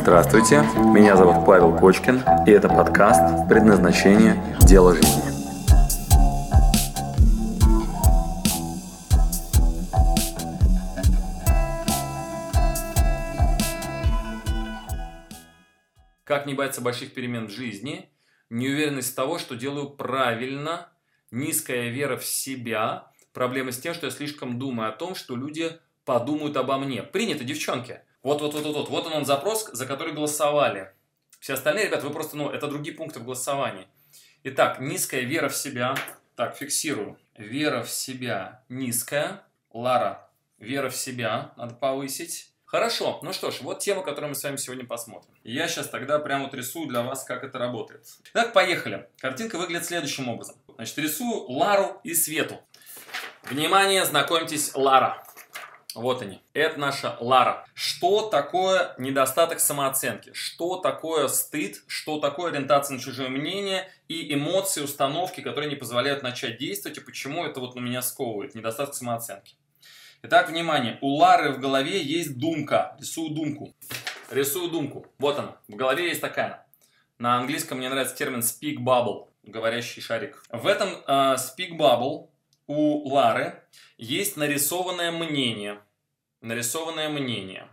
Здравствуйте, меня зовут Павел Кочкин, и это подкаст «Предназначение. Дело жизни». Как не бояться больших перемен в жизни, неуверенность того, что делаю правильно, низкая вера в себя, проблемы с тем, что я слишком думаю о том, что люди подумают обо мне. Принято, девчонки. Вот, вот, вот, вот, вот, вот он, он запрос, за который голосовали. Все остальные, ребят, вы просто, ну, это другие пункты в голосовании. Итак, низкая вера в себя. Так, фиксирую. Вера в себя низкая. Лара, вера в себя надо повысить. Хорошо, ну что ж, вот тема, которую мы с вами сегодня посмотрим. Я сейчас тогда прямо вот рисую для вас, как это работает. Итак, поехали. Картинка выглядит следующим образом. Значит, рисую Лару и Свету. Внимание, знакомьтесь, Лара. Вот они. Это наша Лара. Что такое недостаток самооценки? Что такое стыд? Что такое ориентация на чужое мнение? И эмоции, установки, которые не позволяют начать действовать. И почему это вот на меня сковывает? Недостаток самооценки. Итак, внимание. У Лары в голове есть думка. Рисую думку. Рисую думку. Вот она. В голове есть такая. На английском мне нравится термин speak bubble. Говорящий шарик. В этом э, speak bubble у Лары есть нарисованное мнение. Нарисованное мнение.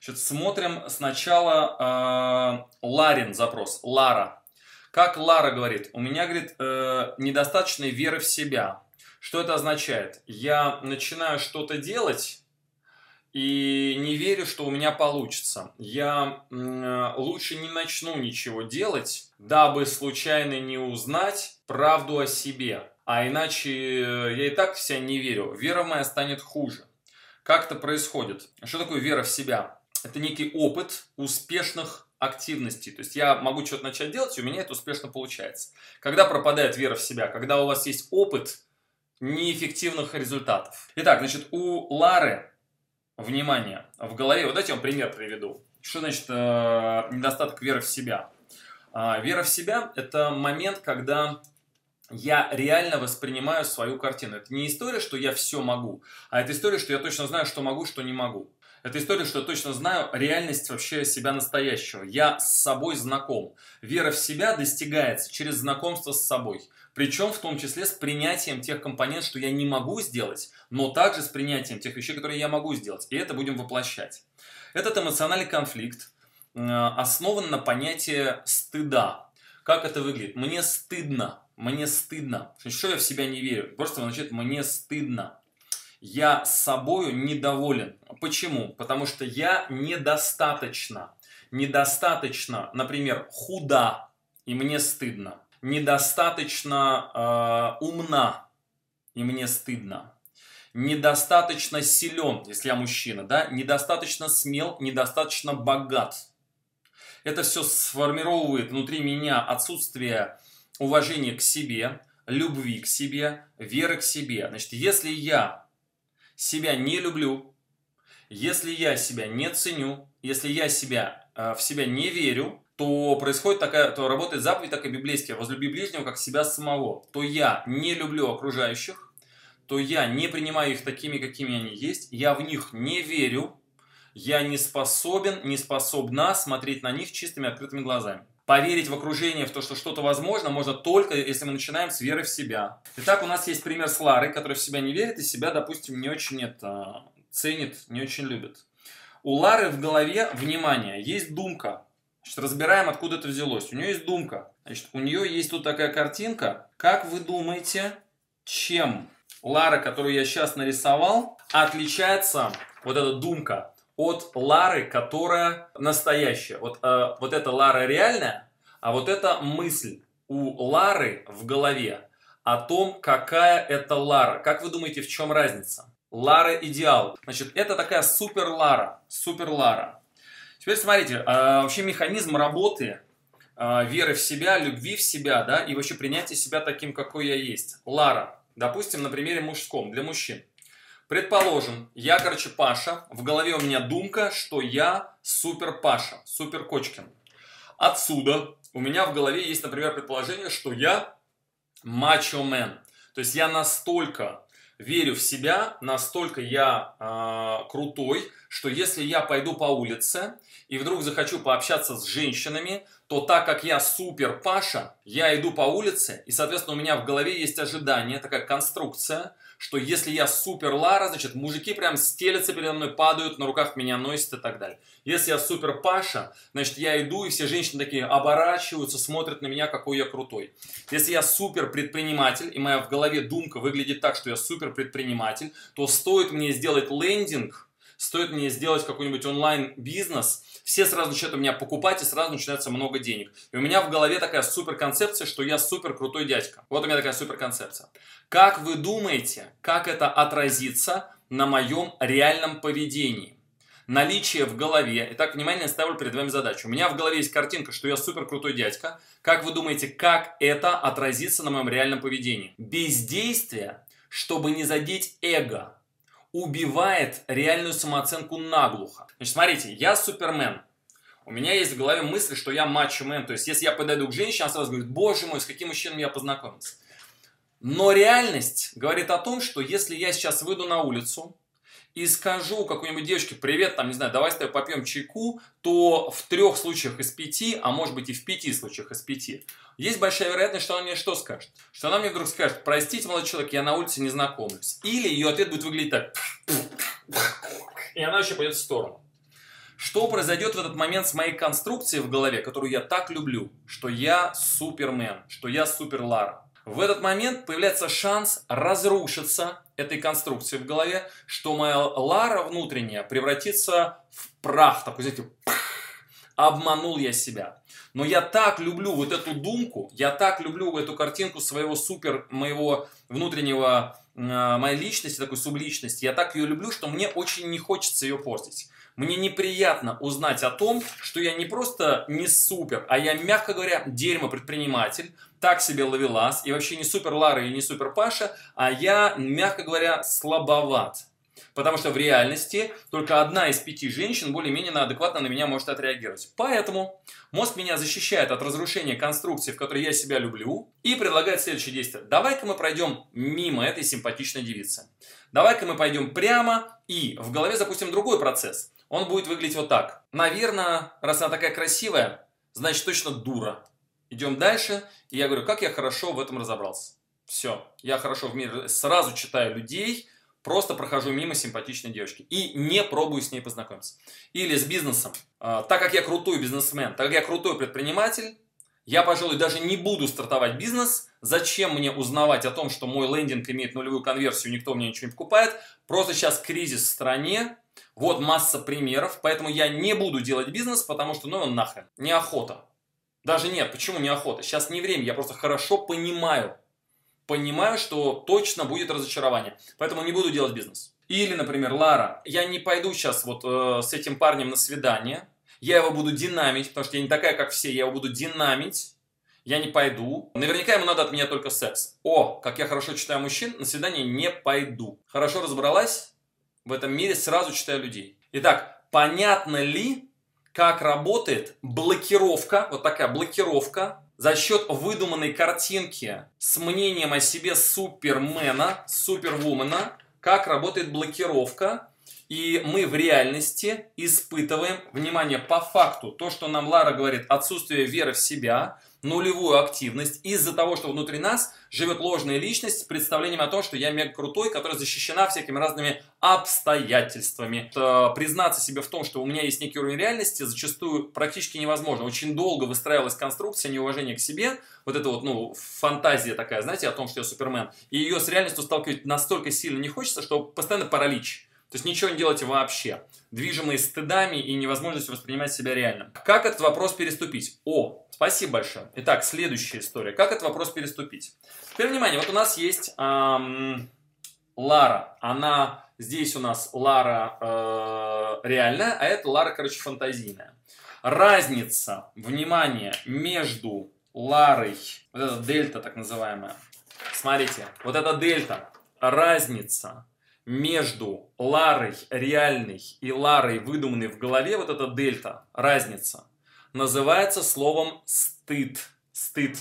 Значит, смотрим сначала э, Ларин запрос. Лара. Как Лара говорит? У меня, говорит, э, недостаточной веры в себя. Что это означает? Я начинаю что-то делать и не верю, что у меня получится. Я э, лучше не начну ничего делать, дабы случайно не узнать правду о себе. А иначе я и так в себя не верю. Вера моя станет хуже. Как это происходит? Что такое вера в себя? Это некий опыт успешных активностей. То есть я могу что-то начать делать, и у меня это успешно получается. Когда пропадает вера в себя? Когда у вас есть опыт неэффективных результатов. Итак, значит, у Лары, внимание, в голове, вот дайте я вам пример приведу. Что значит э, недостаток веры в себя? Э, вера в себя – это момент, когда я реально воспринимаю свою картину. Это не история, что я все могу, а это история, что я точно знаю, что могу, что не могу. Это история, что я точно знаю реальность вообще себя настоящего. Я с собой знаком. Вера в себя достигается через знакомство с собой. Причем в том числе с принятием тех компонентов, что я не могу сделать, но также с принятием тех вещей, которые я могу сделать. И это будем воплощать. Этот эмоциональный конфликт э, основан на понятии стыда. Как это выглядит? Мне стыдно мне стыдно. Что я в себя не верю? Просто значит, мне стыдно. Я с собою недоволен. Почему? Потому что я недостаточно. Недостаточно, например, худа, и мне стыдно. Недостаточно э, умна, и мне стыдно. Недостаточно силен, если я мужчина, да? Недостаточно смел, недостаточно богат. Это все сформировывает внутри меня отсутствие уважения к себе, любви к себе, веры к себе. Значит, если я себя не люблю, если я себя не ценю, если я себя, э, в себя не верю, то происходит такая, то работает заповедь такая библейская, возлюби ближнего как себя самого. То я не люблю окружающих, то я не принимаю их такими, какими они есть, я в них не верю, я не способен, не способна смотреть на них чистыми открытыми глазами. Поверить в окружение, в то, что что-то возможно, можно только, если мы начинаем с веры в себя. Итак, у нас есть пример с Ларой, которая в себя не верит и себя, допустим, не очень это, ценит, не очень любит. У Лары в голове, внимание, есть думка. Значит, разбираем, откуда это взялось. У нее есть думка. Значит, у нее есть тут такая картинка. Как вы думаете, чем Лара, которую я сейчас нарисовал, отличается вот эта думка от Лары, которая настоящая. Вот, э, вот эта Лара реальная, а вот эта мысль у Лары в голове о том, какая это Лара. Как вы думаете, в чем разница? Лара идеал. Значит, это такая супер Лара. Супер Лара. Теперь смотрите, э, вообще механизм работы э, веры в себя, любви в себя, да, и вообще принятия себя таким, какой я есть. Лара. Допустим, на примере мужском, для мужчин. Предположим, я, короче, Паша, в голове у меня думка, что я супер Паша, супер Кочкин. Отсюда у меня в голове есть, например, предположение, что я мачо мен. То есть я настолько верю в себя, настолько я э, крутой, что если я пойду по улице и вдруг захочу пообщаться с женщинами, то так как я супер Паша, я иду по улице, и, соответственно, у меня в голове есть ожидание, такая конструкция, что если я супер Лара, значит, мужики прям стелятся передо мной, падают, на руках меня носят и так далее. Если я супер Паша, значит, я иду, и все женщины такие оборачиваются, смотрят на меня, какой я крутой. Если я супер предприниматель, и моя в голове думка выглядит так, что я супер предприниматель, то стоит мне сделать лендинг, стоит мне сделать какой-нибудь онлайн-бизнес, все сразу начинают у меня покупать, и сразу начинается много денег. И у меня в голове такая супер концепция, что я супер крутой дядька. Вот у меня такая супер концепция. Как вы думаете, как это отразится на моем реальном поведении? Наличие в голове. Итак, внимание, я ставлю перед вами задачу. У меня в голове есть картинка, что я супер крутой дядька. Как вы думаете, как это отразится на моем реальном поведении? Бездействие, чтобы не задеть эго, убивает реальную самооценку наглухо. Значит, смотрите, я супермен. У меня есть в голове мысль, что я мачо-мен. То есть, если я подойду к женщине, она сразу говорит, боже мой, с каким мужчиной я познакомился. Но реальность говорит о том, что если я сейчас выйду на улицу и скажу какой-нибудь девушке, привет, там, не знаю, давай с тобой попьем чайку, то в трех случаях из пяти, а может быть и в пяти случаях из пяти, есть большая вероятность, что она мне что скажет? Что она мне вдруг скажет, простите, молодой человек, я на улице не знакомлюсь. Или ее ответ будет выглядеть так. И она еще пойдет в сторону. Что произойдет в этот момент с моей конструкцией в голове, которую я так люблю, что я супермен, что я супер Лара? В этот момент появляется шанс разрушиться этой конструкции в голове, что моя Лара внутренняя превратится в прах, такой, знаете, обманул я себя. Но я так люблю вот эту думку, я так люблю эту картинку своего супер, моего внутреннего, э, моей личности, такой субличности, я так ее люблю, что мне очень не хочется ее портить. Мне неприятно узнать о том, что я не просто не супер, а я, мягко говоря, дерьмо-предприниматель, так себе ловелас, и вообще не супер Лара и не супер Паша, а я, мягко говоря, слабоват. Потому что в реальности только одна из пяти женщин более-менее адекватно на меня может отреагировать. Поэтому мозг меня защищает от разрушения конструкции, в которой я себя люблю, и предлагает следующее действие. Давай-ка мы пройдем мимо этой симпатичной девицы. Давай-ка мы пойдем прямо и в голове запустим другой процесс. Он будет выглядеть вот так. Наверное, раз она такая красивая, значит точно дура. Идем дальше. И я говорю, как я хорошо в этом разобрался. Все, я хорошо в мире сразу читаю людей, Просто прохожу мимо симпатичной девушки и не пробую с ней познакомиться. Или с бизнесом. А, так как я крутой бизнесмен, так как я крутой предприниматель, я, пожалуй, даже не буду стартовать бизнес. Зачем мне узнавать о том, что мой лендинг имеет нулевую конверсию, никто мне ничего не покупает? Просто сейчас кризис в стране, вот масса примеров, поэтому я не буду делать бизнес, потому что, ну, нахрен, неохота. Даже нет, почему неохота? Сейчас не время, я просто хорошо понимаю, понимаю, что точно будет разочарование. Поэтому не буду делать бизнес. Или, например, Лара, я не пойду сейчас вот э, с этим парнем на свидание, я его буду динамить, потому что я не такая, как все, я его буду динамить, я не пойду. Наверняка ему надо от меня только секс. О, как я хорошо читаю мужчин, на свидание не пойду. Хорошо разобралась? В этом мире сразу читаю людей. Итак, понятно ли, как работает блокировка, вот такая блокировка за счет выдуманной картинки с мнением о себе супермена, супервумена, как работает блокировка, и мы в реальности испытываем, внимание, по факту, то, что нам Лара говорит, отсутствие веры в себя, нулевую активность из-за того, что внутри нас живет ложная личность с представлением о том, что я мега крутой, которая защищена всякими разными обстоятельствами. То признаться себе в том, что у меня есть некий уровень реальности, зачастую практически невозможно. Очень долго выстраивалась конструкция неуважения к себе, вот это вот, ну, фантазия такая, знаете, о том, что я супермен. И ее с реальностью сталкивать настолько сильно не хочется, что постоянно паралич. То есть ничего не делайте вообще, движимые стыдами и невозможностью воспринимать себя реально. Как этот вопрос переступить? О, спасибо большое. Итак, следующая история. Как этот вопрос переступить? Теперь внимание, вот у нас есть эм, Лара. Она здесь у нас Лара э, реальная, а это Лара, короче, фантазийная. Разница, внимание, между Ларой, вот эта дельта так называемая. Смотрите, вот эта дельта, разница между Ларой реальной и Ларой выдуманной в голове, вот эта дельта, разница, называется словом стыд. Стыд.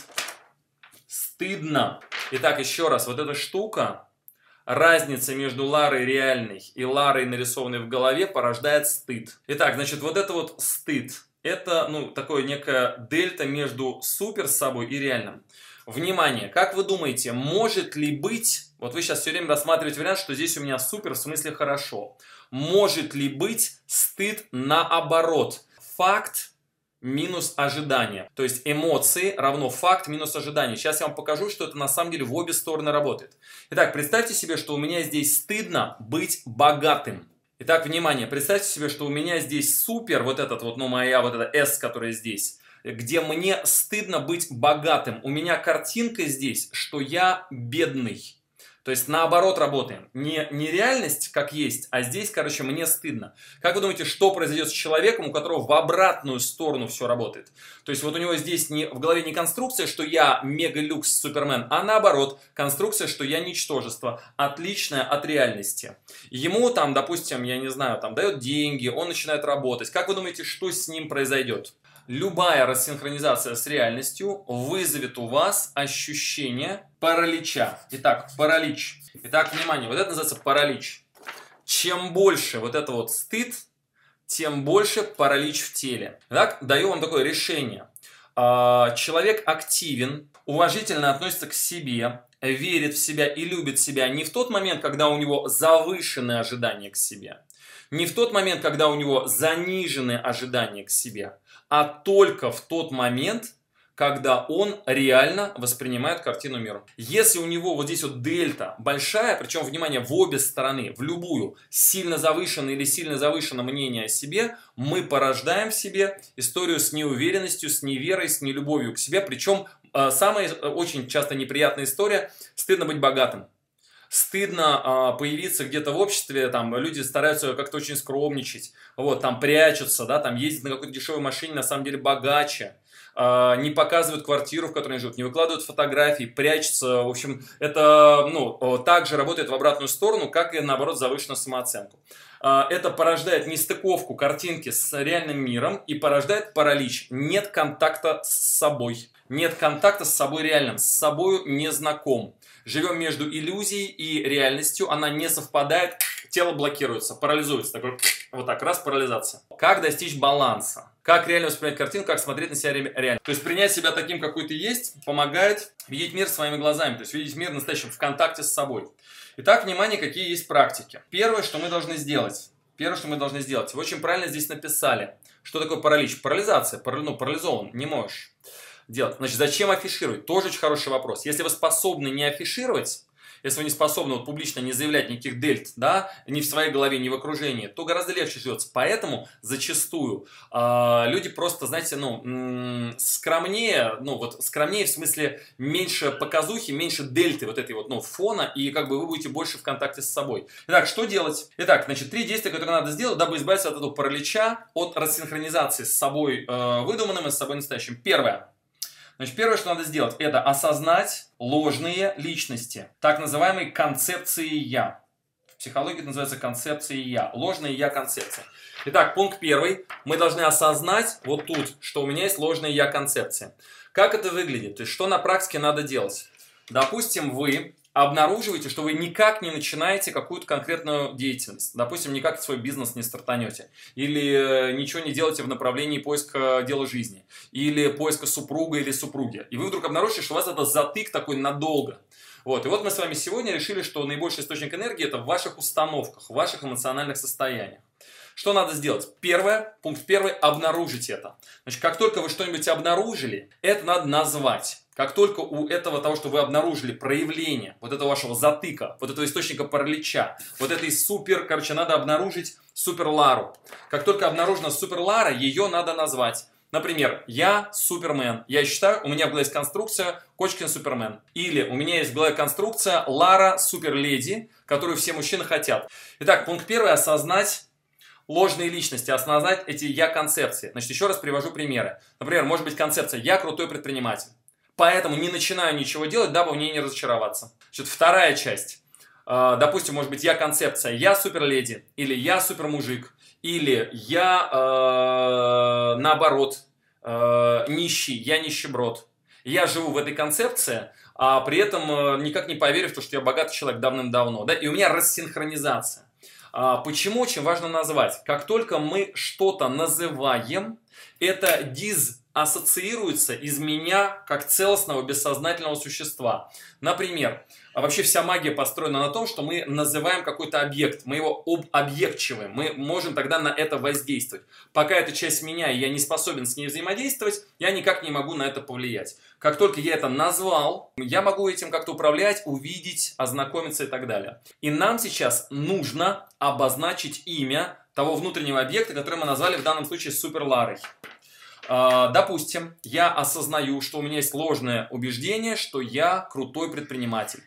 Стыдно. Итак, еще раз, вот эта штука, разница между Ларой реальной и Ларой, нарисованной в голове, порождает стыд. Итак, значит, вот это вот стыд. Это, ну, такое некая дельта между супер собой и реальным. Внимание, как вы думаете, может ли быть, вот вы сейчас все время рассматриваете вариант, что здесь у меня супер, в смысле хорошо. Может ли быть стыд наоборот? Факт минус ожидание. То есть эмоции равно факт минус ожидание. Сейчас я вам покажу, что это на самом деле в обе стороны работает. Итак, представьте себе, что у меня здесь стыдно быть богатым. Итак, внимание, представьте себе, что у меня здесь супер, вот этот вот, ну моя вот эта S, которая здесь, где мне стыдно быть богатым. У меня картинка здесь, что я бедный. То есть наоборот работаем. Не, не реальность как есть, а здесь, короче, мне стыдно. Как вы думаете, что произойдет с человеком, у которого в обратную сторону все работает? То есть вот у него здесь не, в голове не конструкция, что я мега-люкс супермен, а наоборот, конструкция, что я ничтожество, отличная от реальности. Ему там, допустим, я не знаю, там дает деньги, он начинает работать. Как вы думаете, что с ним произойдет? Любая рассинхронизация с реальностью вызовет у вас ощущение паралича. Итак, паралич. Итак, внимание, вот это называется паралич. Чем больше вот это вот стыд, тем больше паралич в теле. Так, даю вам такое решение. А, человек активен, уважительно относится к себе, верит в себя и любит себя не в тот момент, когда у него завышенные ожидания к себе, не в тот момент, когда у него занижены ожидания к себе, а только в тот момент, когда он реально воспринимает картину мира. Если у него вот здесь вот дельта большая, причем, внимание, в обе стороны, в любую, сильно завышенное или сильно завышенное мнение о себе, мы порождаем в себе историю с неуверенностью, с неверой, с нелюбовью к себе. Причем э, самая э, очень часто неприятная история – стыдно быть богатым стыдно а, появиться где-то в обществе, там люди стараются как-то очень скромничать, вот, там прячутся, да, там ездят на какой-то дешевой машине, на самом деле богаче, а, не показывают квартиру, в которой они живут, не выкладывают фотографии, прячутся, в общем, это, ну, также работает в обратную сторону, как и, наоборот, завышенную самооценку. А, это порождает нестыковку картинки с реальным миром и порождает паралич. Нет контакта с собой. Нет контакта с собой реальным, с собой не знаком живем между иллюзией и реальностью, она не совпадает, тело блокируется, парализуется. Такой, вот так, раз, парализация. Как достичь баланса? Как реально воспринять картину, как смотреть на себя реально. То есть принять себя таким, какой ты есть, помогает видеть мир своими глазами, то есть видеть мир настоящим в контакте с собой. Итак, внимание, какие есть практики. Первое, что мы должны сделать. Первое, что мы должны сделать. Вы очень правильно здесь написали. Что такое паралич? Парализация. Парали, ну, парализован. Не можешь делать. Значит, зачем афишировать? Тоже очень хороший вопрос. Если вы способны не афишировать, если вы не способны вот, публично не заявлять никаких дельт, да, ни в своей голове, ни в окружении, то гораздо легче живется. Поэтому зачастую э, люди просто, знаете, ну, скромнее, ну, вот скромнее в смысле меньше показухи, меньше дельты вот этой вот, ну, фона, и как бы вы будете больше в контакте с собой. Итак, что делать? Итак, значит, три действия, которые надо сделать, дабы избавиться от этого паралича, от рассинхронизации с собой э, выдуманным и с собой настоящим. Первое. Значит, первое, что надо сделать, это осознать ложные личности, так называемые концепции «я». В психологии это называется концепция «я», ложная «я» концепция. Итак, пункт первый. Мы должны осознать вот тут, что у меня есть ложная «я» концепция. Как это выглядит? То есть, что на практике надо делать? Допустим, вы обнаруживаете, что вы никак не начинаете какую-то конкретную деятельность. Допустим, никак свой бизнес не стартанете. Или э, ничего не делаете в направлении поиска дела жизни. Или поиска супруга или супруги. И вы вдруг обнаружите, что у вас это затык такой надолго. Вот. И вот мы с вами сегодня решили, что наибольший источник энергии это в ваших установках, в ваших эмоциональных состояниях. Что надо сделать? Первое, пункт первый, обнаружить это. Значит, как только вы что-нибудь обнаружили, это надо назвать. Как только у этого того, что вы обнаружили проявление вот этого вашего затыка, вот этого источника паралича, вот этой супер, короче, надо обнаружить супер Лару. Как только обнаружена супер Лара, ее надо назвать. Например, я Супермен. Я считаю, у меня голове есть конструкция Кочкин Супермен. Или у меня есть голове конструкция Лара Суперледи, которую все мужчины хотят. Итак, пункт первый – осознать ложные личности, осознать эти я-концепции. Значит, еще раз привожу примеры. Например, может быть концепция «я крутой предприниматель». Поэтому не начинаю ничего делать, дабы в ней не разочароваться. Значит, вторая часть. А, допустим, может быть, я концепция «я суперледи», или «я супермужик», или «я, э, наоборот, э, нищий, я нищеброд». Я живу в этой концепции, а при этом никак не поверив, что я богатый человек давным-давно. Да? И у меня рассинхронизация. Почему очень важно назвать? Как только мы что-то называем, это диз ассоциируется из меня как целостного бессознательного существа. Например, а вообще вся магия построена на том, что мы называем какой-то объект, мы его объектчиваем, мы можем тогда на это воздействовать. Пока это часть меня, и я не способен с ней взаимодействовать, я никак не могу на это повлиять. Как только я это назвал, я могу этим как-то управлять, увидеть, ознакомиться и так далее. И нам сейчас нужно обозначить имя того внутреннего объекта, который мы назвали в данном случае суперларой. А, допустим, я осознаю, что у меня есть ложное убеждение, что я крутой предприниматель.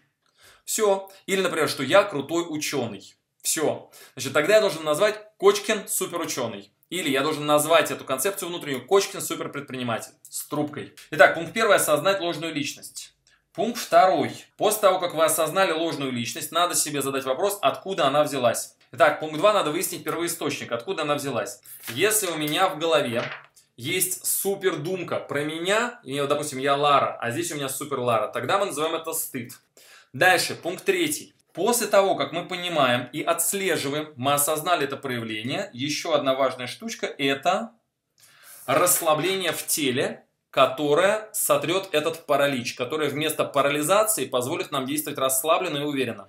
Все. Или, например, что я крутой ученый. Все. Значит, тогда я должен назвать Кочкин суперученый. Или я должен назвать эту концепцию внутреннюю Кочкин суперпредприниматель с трубкой. Итак, пункт первый – осознать ложную личность. Пункт второй. После того, как вы осознали ложную личность, надо себе задать вопрос, откуда она взялась. Итак, пункт два надо выяснить первоисточник, откуда она взялась. Если у меня в голове есть супер думка про меня, и, допустим, я Лара, а здесь у меня супер Лара, тогда мы называем это стыд. Дальше, пункт третий. После того, как мы понимаем и отслеживаем, мы осознали это проявление, еще одна важная штучка – это расслабление в теле, которое сотрет этот паралич, которое вместо парализации позволит нам действовать расслабленно и уверенно.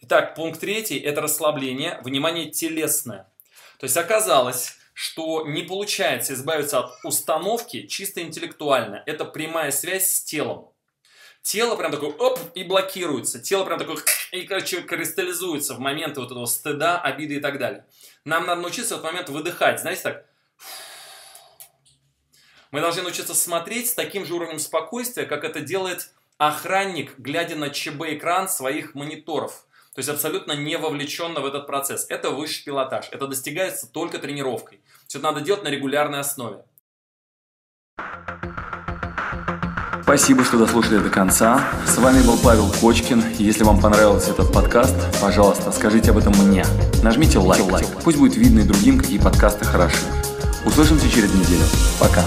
Итак, пункт третий – это расслабление, внимание телесное. То есть оказалось, что не получается избавиться от установки чисто интеллектуально. Это прямая связь с телом. Тело прям такое оп и блокируется. Тело прям такое и, короче, кристаллизуется в моменты вот этого стыда, обиды и так далее. Нам надо научиться в этот момент выдыхать. Знаете так? Мы должны научиться смотреть с таким же уровнем спокойствия, как это делает охранник, глядя на ЧБ-экран своих мониторов. То есть абсолютно не вовлеченно в этот процесс. Это высший пилотаж. Это достигается только тренировкой. Все это надо делать на регулярной основе. Спасибо, что дослушали до конца. С вами был Павел Кочкин. Если вам понравился этот подкаст, пожалуйста, скажите об этом мне. Нажмите лайк. Пусть будет видно и другим, какие подкасты хороши. Услышимся через неделю. Пока.